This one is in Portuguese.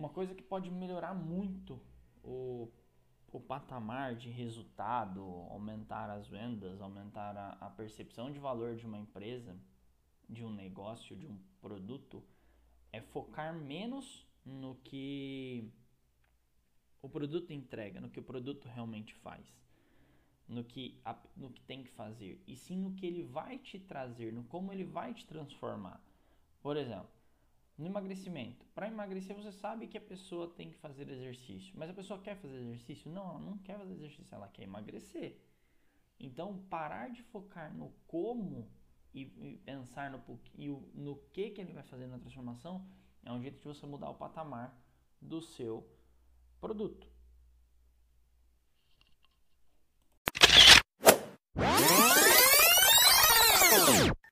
Uma coisa que pode melhorar muito o, o patamar de resultado, aumentar as vendas, aumentar a, a percepção de valor de uma empresa, de um negócio, de um produto, é focar menos no que o produto entrega, no que o produto realmente faz, no que, no que tem que fazer, e sim no que ele vai te trazer, no como ele vai te transformar. Por exemplo, no emagrecimento. Para emagrecer, você sabe que a pessoa tem que fazer exercício, mas a pessoa quer fazer exercício? Não, ela não quer fazer exercício, ela quer emagrecer. Então, parar de focar no como e, e pensar no, e no que, que ele vai fazer na transformação é um jeito de você mudar o patamar do seu produto.